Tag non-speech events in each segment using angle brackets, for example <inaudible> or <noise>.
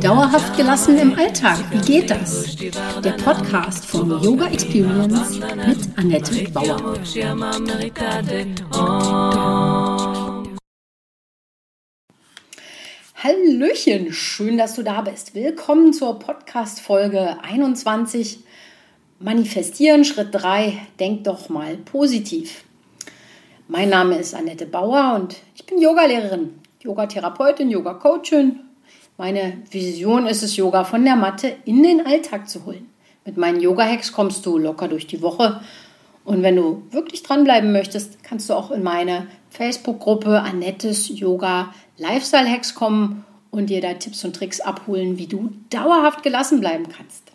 Dauerhaft gelassen im Alltag, wie geht das? Der Podcast von Yoga Experience mit Annette Bauer. Hallöchen, schön, dass du da bist. Willkommen zur Podcast Folge 21. Manifestieren, Schritt 3, denk doch mal positiv. Mein Name ist Annette Bauer und ich bin Yogalehrerin, Yogatherapeutin, Yoga-Coachin. Meine Vision ist es, Yoga von der Matte in den Alltag zu holen. Mit meinen Yoga-Hacks kommst du locker durch die Woche. Und wenn du wirklich dranbleiben möchtest, kannst du auch in meine Facebook-Gruppe Annettes Yoga Lifestyle Hacks kommen und dir da Tipps und Tricks abholen, wie du dauerhaft gelassen bleiben kannst.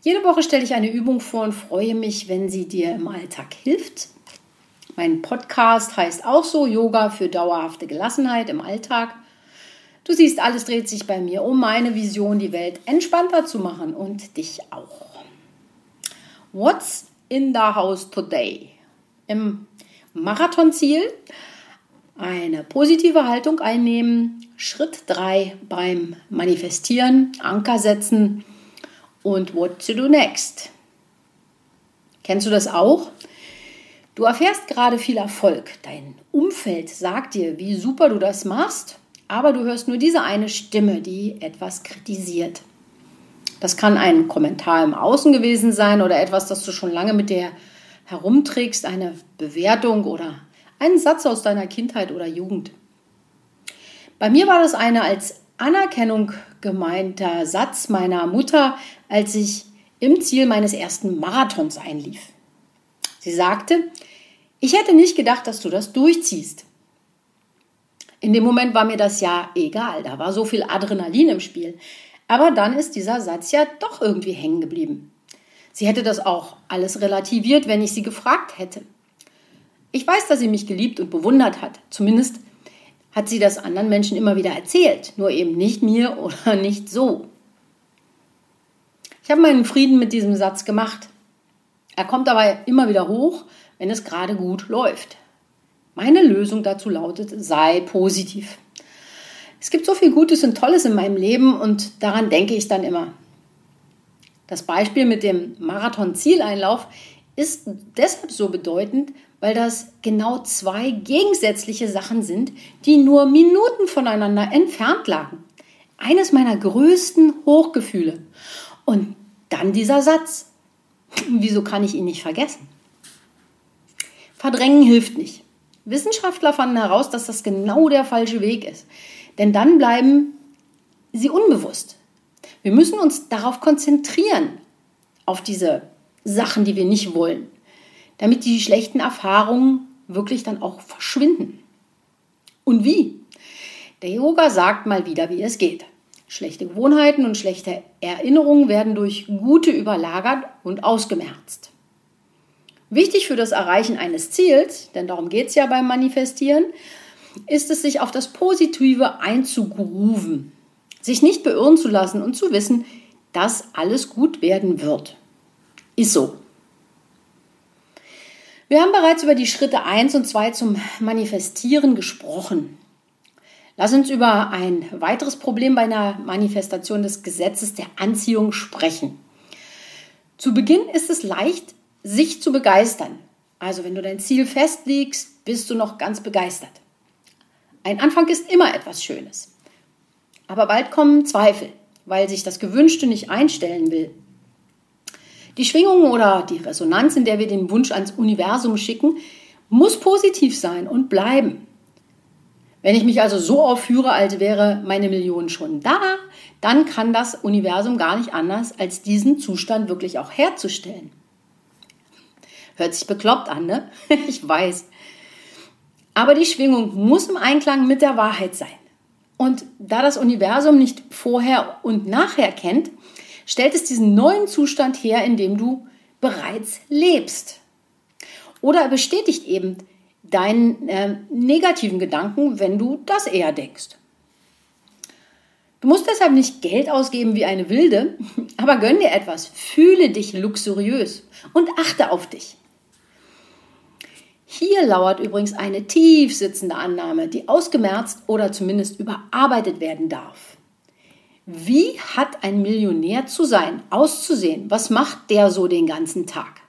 Jede Woche stelle ich eine Übung vor und freue mich, wenn sie dir im Alltag hilft mein Podcast heißt auch so Yoga für dauerhafte Gelassenheit im Alltag. Du siehst, alles dreht sich bei mir um meine Vision, die Welt entspannter zu machen und dich auch. What's in the house today? Im Marathonziel eine positive Haltung einnehmen, Schritt 3 beim Manifestieren, Anker setzen und what to do next. Kennst du das auch? Du erfährst gerade viel Erfolg. Dein Umfeld sagt dir, wie super du das machst, aber du hörst nur diese eine Stimme, die etwas kritisiert. Das kann ein Kommentar im Außen gewesen sein oder etwas, das du schon lange mit dir herumträgst, eine Bewertung oder einen Satz aus deiner Kindheit oder Jugend. Bei mir war das eine als Anerkennung gemeinter Satz meiner Mutter, als ich im Ziel meines ersten Marathons einlief. Sie sagte, ich hätte nicht gedacht, dass du das durchziehst. In dem Moment war mir das ja egal, da war so viel Adrenalin im Spiel. Aber dann ist dieser Satz ja doch irgendwie hängen geblieben. Sie hätte das auch alles relativiert, wenn ich sie gefragt hätte. Ich weiß, dass sie mich geliebt und bewundert hat. Zumindest hat sie das anderen Menschen immer wieder erzählt, nur eben nicht mir <laughs> oder nicht so. Ich habe meinen Frieden mit diesem Satz gemacht. Er kommt dabei immer wieder hoch, wenn es gerade gut läuft. Meine Lösung dazu lautet, sei positiv. Es gibt so viel Gutes und Tolles in meinem Leben und daran denke ich dann immer. Das Beispiel mit dem Marathon-Zieleinlauf ist deshalb so bedeutend, weil das genau zwei gegensätzliche Sachen sind, die nur Minuten voneinander entfernt lagen. Eines meiner größten Hochgefühle. Und dann dieser Satz. Wieso kann ich ihn nicht vergessen? Verdrängen hilft nicht. Wissenschaftler fanden heraus, dass das genau der falsche Weg ist. Denn dann bleiben sie unbewusst. Wir müssen uns darauf konzentrieren, auf diese Sachen, die wir nicht wollen, damit die schlechten Erfahrungen wirklich dann auch verschwinden. Und wie? Der Yoga sagt mal wieder, wie es geht. Schlechte Gewohnheiten und schlechte Erinnerungen werden durch gute überlagert und ausgemerzt. Wichtig für das Erreichen eines Ziels, denn darum geht es ja beim Manifestieren, ist es, sich auf das Positive einzugrooven, sich nicht beirren zu lassen und zu wissen, dass alles gut werden wird. Ist so. Wir haben bereits über die Schritte 1 und 2 zum Manifestieren gesprochen. Lass uns über ein weiteres Problem bei einer Manifestation des Gesetzes der Anziehung sprechen. Zu Beginn ist es leicht, sich zu begeistern. Also wenn du dein Ziel festlegst, bist du noch ganz begeistert. Ein Anfang ist immer etwas Schönes. Aber bald kommen Zweifel, weil sich das Gewünschte nicht einstellen will. Die Schwingung oder die Resonanz, in der wir den Wunsch ans Universum schicken, muss positiv sein und bleiben. Wenn ich mich also so aufführe, als wäre meine Million schon da, dann kann das Universum gar nicht anders, als diesen Zustand wirklich auch herzustellen. Hört sich bekloppt an, ne? <laughs> ich weiß. Aber die Schwingung muss im Einklang mit der Wahrheit sein. Und da das Universum nicht vorher und nachher kennt, stellt es diesen neuen Zustand her, in dem du bereits lebst. Oder er bestätigt eben deinen äh, negativen Gedanken, wenn du das eher denkst. Du musst deshalb nicht Geld ausgeben wie eine Wilde, <laughs> aber gönn dir etwas, fühle dich luxuriös und achte auf dich. Hier lauert übrigens eine tief sitzende Annahme, die ausgemerzt oder zumindest überarbeitet werden darf. Wie hat ein Millionär zu sein, auszusehen? Was macht der so den ganzen Tag?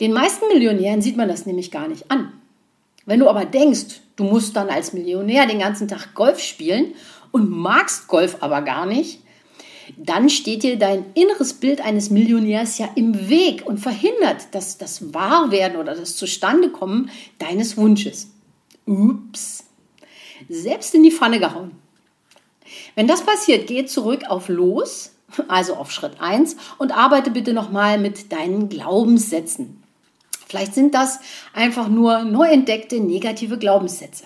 Den meisten Millionären sieht man das nämlich gar nicht an. Wenn du aber denkst, du musst dann als Millionär den ganzen Tag Golf spielen und magst Golf aber gar nicht, dann steht dir dein inneres Bild eines Millionärs ja im Weg und verhindert dass das Wahrwerden oder das Zustandekommen deines Wunsches. Ups. Selbst in die Pfanne gehauen. Wenn das passiert, geh zurück auf Los, also auf Schritt 1 und arbeite bitte nochmal mit deinen Glaubenssätzen. Vielleicht sind das einfach nur neu entdeckte negative Glaubenssätze.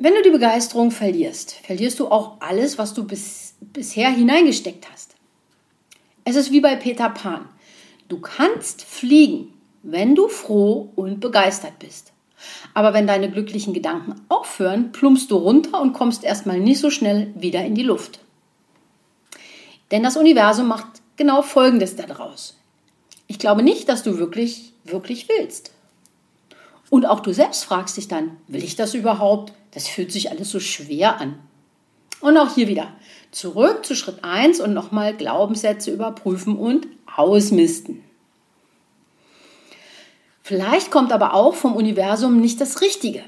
Wenn du die Begeisterung verlierst, verlierst du auch alles, was du bis, bisher hineingesteckt hast. Es ist wie bei Peter Pan. Du kannst fliegen, wenn du froh und begeistert bist. Aber wenn deine glücklichen Gedanken aufhören, plumpst du runter und kommst erstmal nicht so schnell wieder in die Luft. Denn das Universum macht genau Folgendes daraus. Ich glaube nicht, dass du wirklich, wirklich willst. Und auch du selbst fragst dich dann, will ich das überhaupt? Das fühlt sich alles so schwer an. Und auch hier wieder zurück zu Schritt 1 und nochmal Glaubenssätze überprüfen und ausmisten. Vielleicht kommt aber auch vom Universum nicht das Richtige.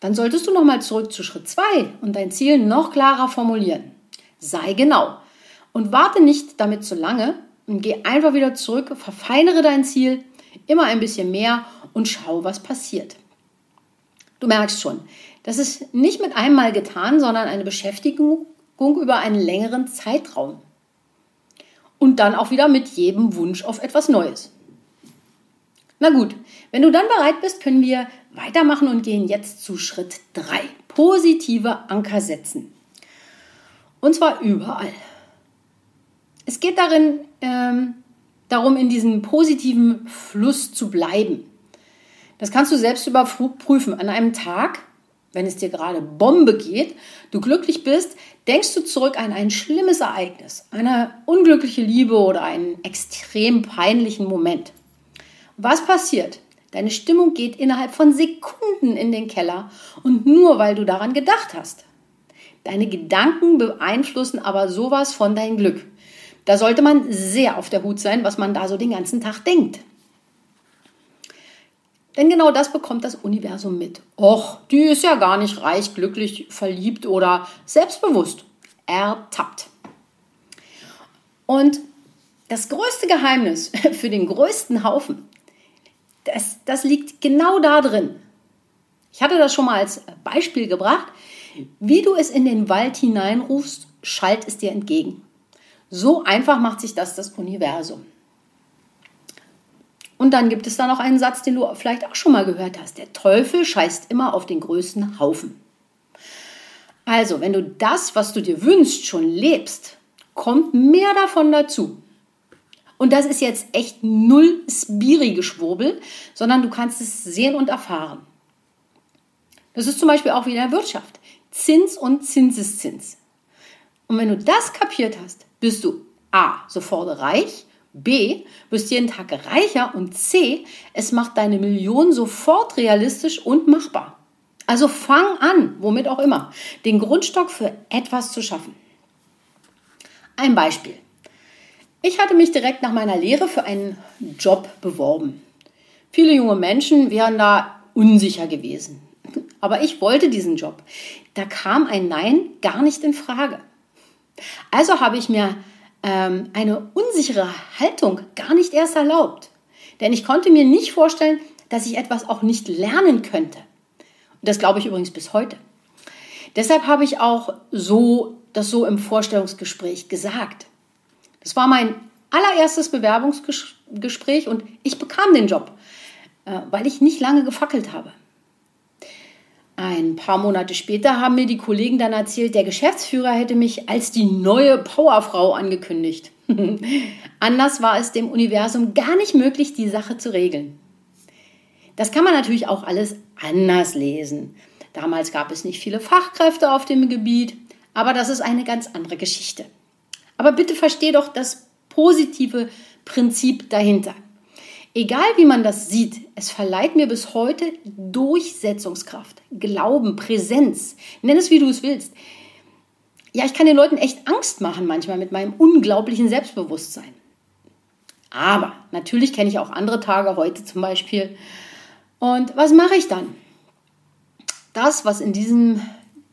Dann solltest du nochmal zurück zu Schritt 2 und dein Ziel noch klarer formulieren. Sei genau und warte nicht damit zu lange und geh einfach wieder zurück, verfeinere dein Ziel immer ein bisschen mehr und schau, was passiert. Du merkst schon, das ist nicht mit einmal getan, sondern eine Beschäftigung über einen längeren Zeitraum. Und dann auch wieder mit jedem Wunsch auf etwas Neues. Na gut, wenn du dann bereit bist, können wir weitermachen und gehen jetzt zu Schritt 3. Positive Anker setzen. Und zwar überall. Es geht darin ähm, darum, in diesem positiven Fluss zu bleiben. Das kannst du selbst überprüfen. An einem Tag, wenn es dir gerade Bombe geht, du glücklich bist, denkst du zurück an ein schlimmes Ereignis, eine unglückliche Liebe oder einen extrem peinlichen Moment. Was passiert? Deine Stimmung geht innerhalb von Sekunden in den Keller und nur weil du daran gedacht hast. Deine Gedanken beeinflussen aber sowas von dein Glück. Da sollte man sehr auf der Hut sein, was man da so den ganzen Tag denkt. Denn genau das bekommt das Universum mit. Och, die ist ja gar nicht reich, glücklich, verliebt oder selbstbewusst. Ertappt. Und das größte Geheimnis <laughs> für den größten Haufen, das, das liegt genau da drin. Ich hatte das schon mal als Beispiel gebracht. Wie du es in den Wald hineinrufst, schallt es dir entgegen. So einfach macht sich das das Universum. Und dann gibt es da noch einen Satz, den du vielleicht auch schon mal gehört hast. Der Teufel scheißt immer auf den größten Haufen. Also, wenn du das, was du dir wünschst, schon lebst, kommt mehr davon dazu. Und das ist jetzt echt null Spiri-Geschwurbel, sondern du kannst es sehen und erfahren. Das ist zum Beispiel auch wie in der Wirtschaft. Zins und Zinseszins. Und wenn du das kapiert hast, bist du A, sofort reich B, wirst jeden Tag reicher und C, es macht deine Million sofort realistisch und machbar. Also fang an, womit auch immer, den Grundstock für etwas zu schaffen. Ein Beispiel. Ich hatte mich direkt nach meiner Lehre für einen Job beworben. Viele junge Menschen wären da unsicher gewesen. Aber ich wollte diesen Job. Da kam ein Nein gar nicht in Frage. Also habe ich mir ähm, eine unsichere Haltung gar nicht erst erlaubt. Denn ich konnte mir nicht vorstellen, dass ich etwas auch nicht lernen könnte. Und das glaube ich übrigens bis heute. Deshalb habe ich auch so das so im Vorstellungsgespräch gesagt. Das war mein allererstes Bewerbungsgespräch und ich bekam den Job, äh, weil ich nicht lange gefackelt habe. Ein paar Monate später haben mir die Kollegen dann erzählt, der Geschäftsführer hätte mich als die neue Powerfrau angekündigt. <laughs> Anders war es dem Universum gar nicht möglich, die Sache zu regeln. Das kann man natürlich auch alles anders lesen. Damals gab es nicht viele Fachkräfte auf dem Gebiet, aber das ist eine ganz andere Geschichte. Aber bitte versteh doch das positive Prinzip dahinter. Egal wie man das sieht, es verleiht mir bis heute Durchsetzungskraft, Glauben, Präsenz. Nenn es, wie du es willst. Ja, ich kann den Leuten echt Angst machen manchmal mit meinem unglaublichen Selbstbewusstsein. Aber natürlich kenne ich auch andere Tage, heute zum Beispiel. Und was mache ich dann? Das, was in diesem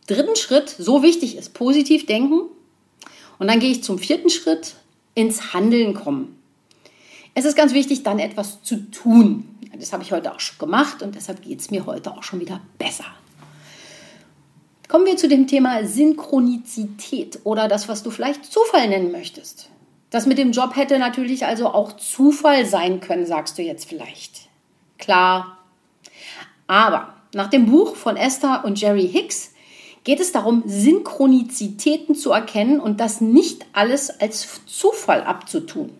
dritten Schritt so wichtig ist, positiv denken. Und dann gehe ich zum vierten Schritt, ins Handeln kommen. Es ist ganz wichtig, dann etwas zu tun. Das habe ich heute auch schon gemacht und deshalb geht es mir heute auch schon wieder besser. Kommen wir zu dem Thema Synchronizität oder das, was du vielleicht Zufall nennen möchtest. Das mit dem Job hätte natürlich also auch Zufall sein können, sagst du jetzt vielleicht. Klar. Aber nach dem Buch von Esther und Jerry Hicks geht es darum, Synchronizitäten zu erkennen und das nicht alles als Zufall abzutun.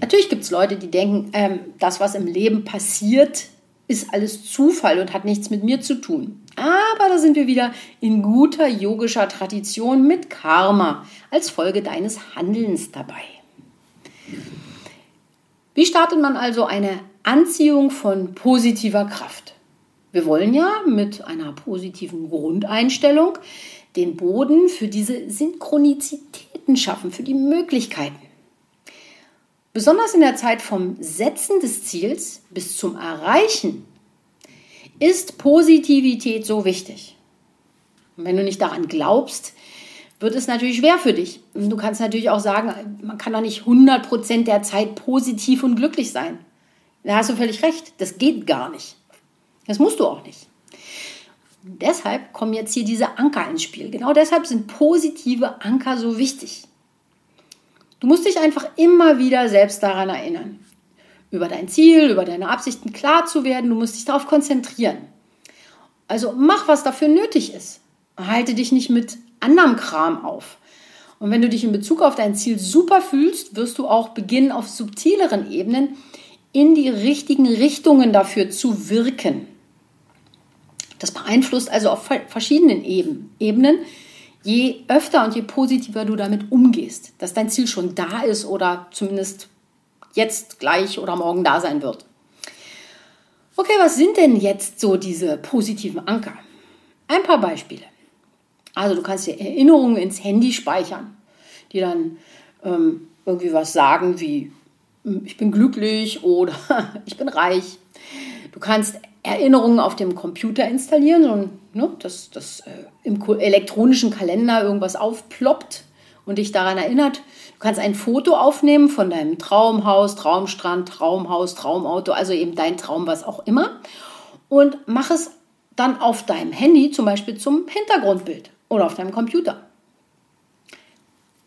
Natürlich gibt es Leute, die denken, ähm, das, was im Leben passiert, ist alles Zufall und hat nichts mit mir zu tun. Aber da sind wir wieder in guter yogischer Tradition mit Karma als Folge deines Handelns dabei. Wie startet man also eine Anziehung von positiver Kraft? Wir wollen ja mit einer positiven Grundeinstellung den Boden für diese Synchronizitäten schaffen, für die Möglichkeiten. Besonders in der Zeit vom Setzen des Ziels bis zum Erreichen ist Positivität so wichtig. Und wenn du nicht daran glaubst, wird es natürlich schwer für dich. Du kannst natürlich auch sagen, man kann doch nicht 100% der Zeit positiv und glücklich sein. Da hast du völlig recht, das geht gar nicht. Das musst du auch nicht. Und deshalb kommen jetzt hier diese Anker ins Spiel. Genau deshalb sind positive Anker so wichtig. Du musst dich einfach immer wieder selbst daran erinnern, über dein Ziel, über deine Absichten klar zu werden. Du musst dich darauf konzentrieren. Also mach, was dafür nötig ist. Halte dich nicht mit anderem Kram auf. Und wenn du dich in Bezug auf dein Ziel super fühlst, wirst du auch beginnen, auf subtileren Ebenen in die richtigen Richtungen dafür zu wirken. Das beeinflusst also auf verschiedenen Ebenen je öfter und je positiver du damit umgehst, dass dein Ziel schon da ist oder zumindest jetzt gleich oder morgen da sein wird. Okay, was sind denn jetzt so diese positiven Anker? Ein paar Beispiele. Also du kannst dir Erinnerungen ins Handy speichern, die dann ähm, irgendwie was sagen wie hm, ich bin glücklich <laughs> oder ich bin reich. Du kannst Erinnerungen auf dem Computer installieren, so, ne, dass, dass äh, im elektronischen Kalender irgendwas aufploppt und dich daran erinnert. Du kannst ein Foto aufnehmen von deinem Traumhaus, Traumstrand, Traumhaus, Traumauto, also eben dein Traum, was auch immer. Und mach es dann auf deinem Handy zum Beispiel zum Hintergrundbild oder auf deinem Computer.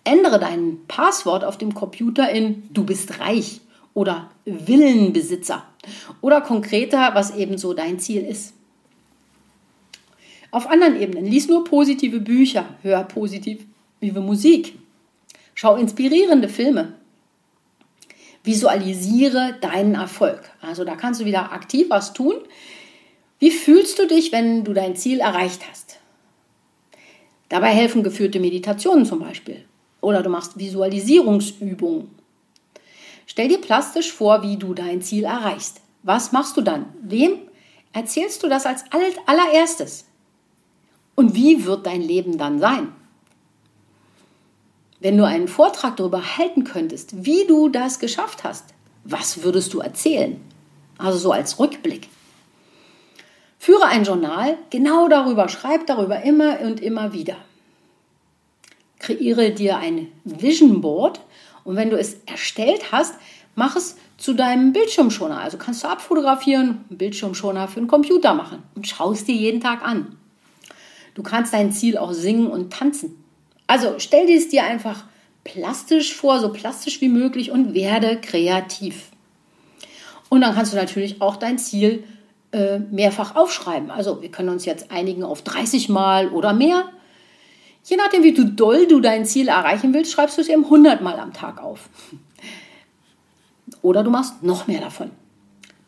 Ändere dein Passwort auf dem Computer in Du bist reich oder Villenbesitzer oder konkreter, was eben so dein Ziel ist. Auf anderen Ebenen, lies nur positive Bücher, hör positive Musik, schau inspirierende Filme, visualisiere deinen Erfolg. Also da kannst du wieder aktiv was tun. Wie fühlst du dich, wenn du dein Ziel erreicht hast? Dabei helfen geführte Meditationen zum Beispiel. Oder du machst Visualisierungsübungen. Stell dir plastisch vor, wie du dein Ziel erreichst. Was machst du dann? Wem erzählst du das als allererstes? Und wie wird dein Leben dann sein? Wenn du einen Vortrag darüber halten könntest, wie du das geschafft hast, was würdest du erzählen? Also so als Rückblick. Führe ein Journal genau darüber, schreib darüber immer und immer wieder. Kreiere dir ein Vision Board und wenn du es erstellt hast, mach es zu deinem Bildschirmschoner. Also kannst du abfotografieren, einen Bildschirmschoner für einen Computer machen und schaust dir jeden Tag an. Du kannst dein Ziel auch singen und tanzen. Also stell dir es dir einfach plastisch vor, so plastisch wie möglich und werde kreativ. Und dann kannst du natürlich auch dein Ziel äh, mehrfach aufschreiben. Also wir können uns jetzt einigen auf 30 Mal oder mehr. Je nachdem, wie du doll du dein Ziel erreichen willst, schreibst du es eben 100 Mal am Tag auf. Oder du machst noch mehr davon.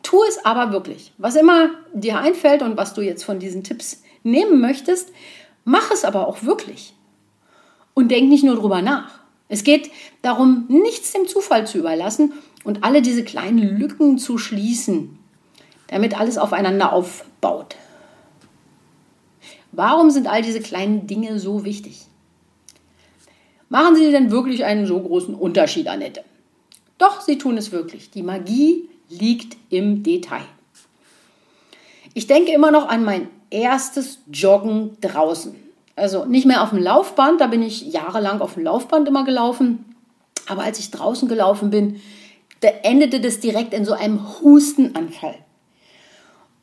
Tu es aber wirklich. Was immer dir einfällt und was du jetzt von diesen Tipps nehmen möchtest, mach es aber auch wirklich. Und denk nicht nur drüber nach. Es geht darum, nichts dem Zufall zu überlassen und alle diese kleinen Lücken zu schließen, damit alles aufeinander aufbaut. Warum sind all diese kleinen Dinge so wichtig? Machen sie denn wirklich einen so großen Unterschied, Annette? Doch, sie tun es wirklich. Die Magie liegt im Detail. Ich denke immer noch an mein erstes Joggen draußen. Also nicht mehr auf dem Laufband, da bin ich jahrelang auf dem Laufband immer gelaufen. Aber als ich draußen gelaufen bin, da endete das direkt in so einem Hustenanfall.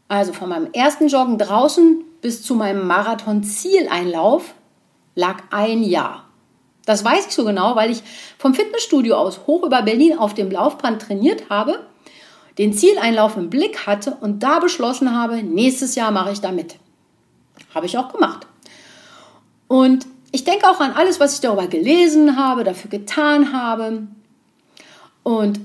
Also von meinem ersten Joggen draußen bis zu meinem Marathon-Zieleinlauf lag ein Jahr. Das weiß ich so genau, weil ich vom Fitnessstudio aus hoch über Berlin auf dem Laufband trainiert habe, den Zieleinlauf im Blick hatte und da beschlossen habe, nächstes Jahr mache ich da mit. Habe ich auch gemacht. Und ich denke auch an alles, was ich darüber gelesen habe, dafür getan habe. Und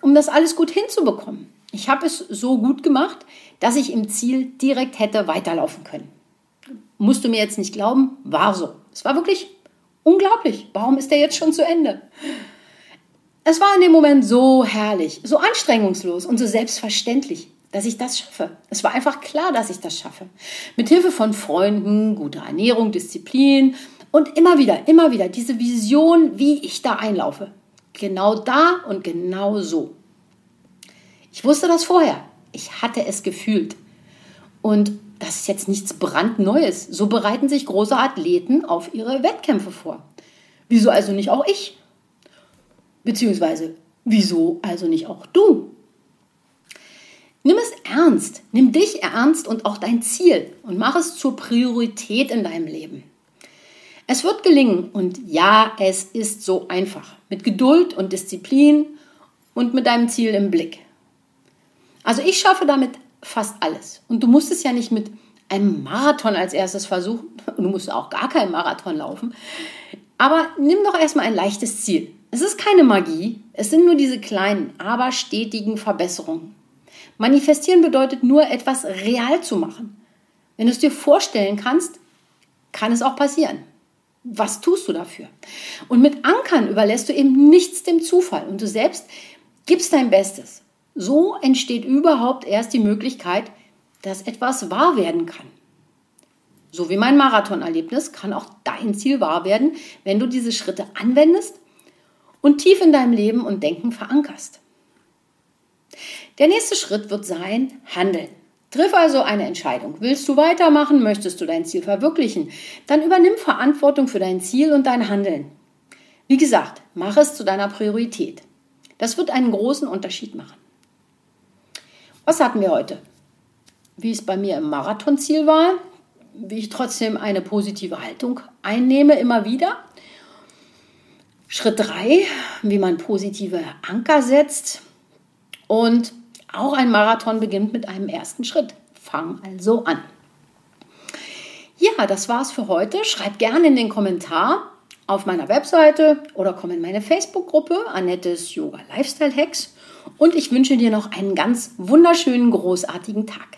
um das alles gut hinzubekommen. Ich habe es so gut gemacht, dass ich im Ziel direkt hätte weiterlaufen können. Musst du mir jetzt nicht glauben, war so. Es war wirklich unglaublich. Warum ist der jetzt schon zu Ende? Es war in dem Moment so herrlich, so anstrengungslos und so selbstverständlich, dass ich das schaffe. Es war einfach klar, dass ich das schaffe. Mit Hilfe von Freunden, guter Ernährung, Disziplin und immer wieder, immer wieder diese Vision, wie ich da einlaufe. Genau da und genau so. Ich wusste das vorher. Ich hatte es gefühlt. Und das ist jetzt nichts brandneues. So bereiten sich große Athleten auf ihre Wettkämpfe vor. Wieso also nicht auch ich? Beziehungsweise, wieso also nicht auch du? Nimm es ernst, nimm dich ernst und auch dein Ziel und mach es zur Priorität in deinem Leben. Es wird gelingen und ja, es ist so einfach. Mit Geduld und Disziplin und mit deinem Ziel im Blick. Also ich schaffe damit fast alles. Und du musst es ja nicht mit einem Marathon als erstes versuchen. Du musst auch gar keinen Marathon laufen. Aber nimm doch erstmal ein leichtes Ziel. Es ist keine Magie. Es sind nur diese kleinen, aber stetigen Verbesserungen. Manifestieren bedeutet nur, etwas real zu machen. Wenn du es dir vorstellen kannst, kann es auch passieren. Was tust du dafür? Und mit Ankern überlässt du eben nichts dem Zufall und du selbst gibst dein Bestes. So entsteht überhaupt erst die Möglichkeit, dass etwas wahr werden kann. So wie mein Marathonerlebnis kann auch dein Ziel wahr werden, wenn du diese Schritte anwendest und tief in deinem Leben und Denken verankerst. Der nächste Schritt wird sein, handeln. Triff also eine Entscheidung. Willst du weitermachen? Möchtest du dein Ziel verwirklichen? Dann übernimm Verantwortung für dein Ziel und dein Handeln. Wie gesagt, mach es zu deiner Priorität. Das wird einen großen Unterschied machen. Was hatten wir heute? Wie es bei mir im Marathonziel war, wie ich trotzdem eine positive Haltung einnehme, immer wieder. Schritt 3, wie man positive Anker setzt. Und auch ein Marathon beginnt mit einem ersten Schritt. Fang also an. Ja, das war's für heute. Schreib gerne in den Kommentar auf meiner Webseite oder komm in meine Facebook-Gruppe Annettes Yoga Lifestyle Hacks und ich wünsche dir noch einen ganz wunderschönen, großartigen Tag.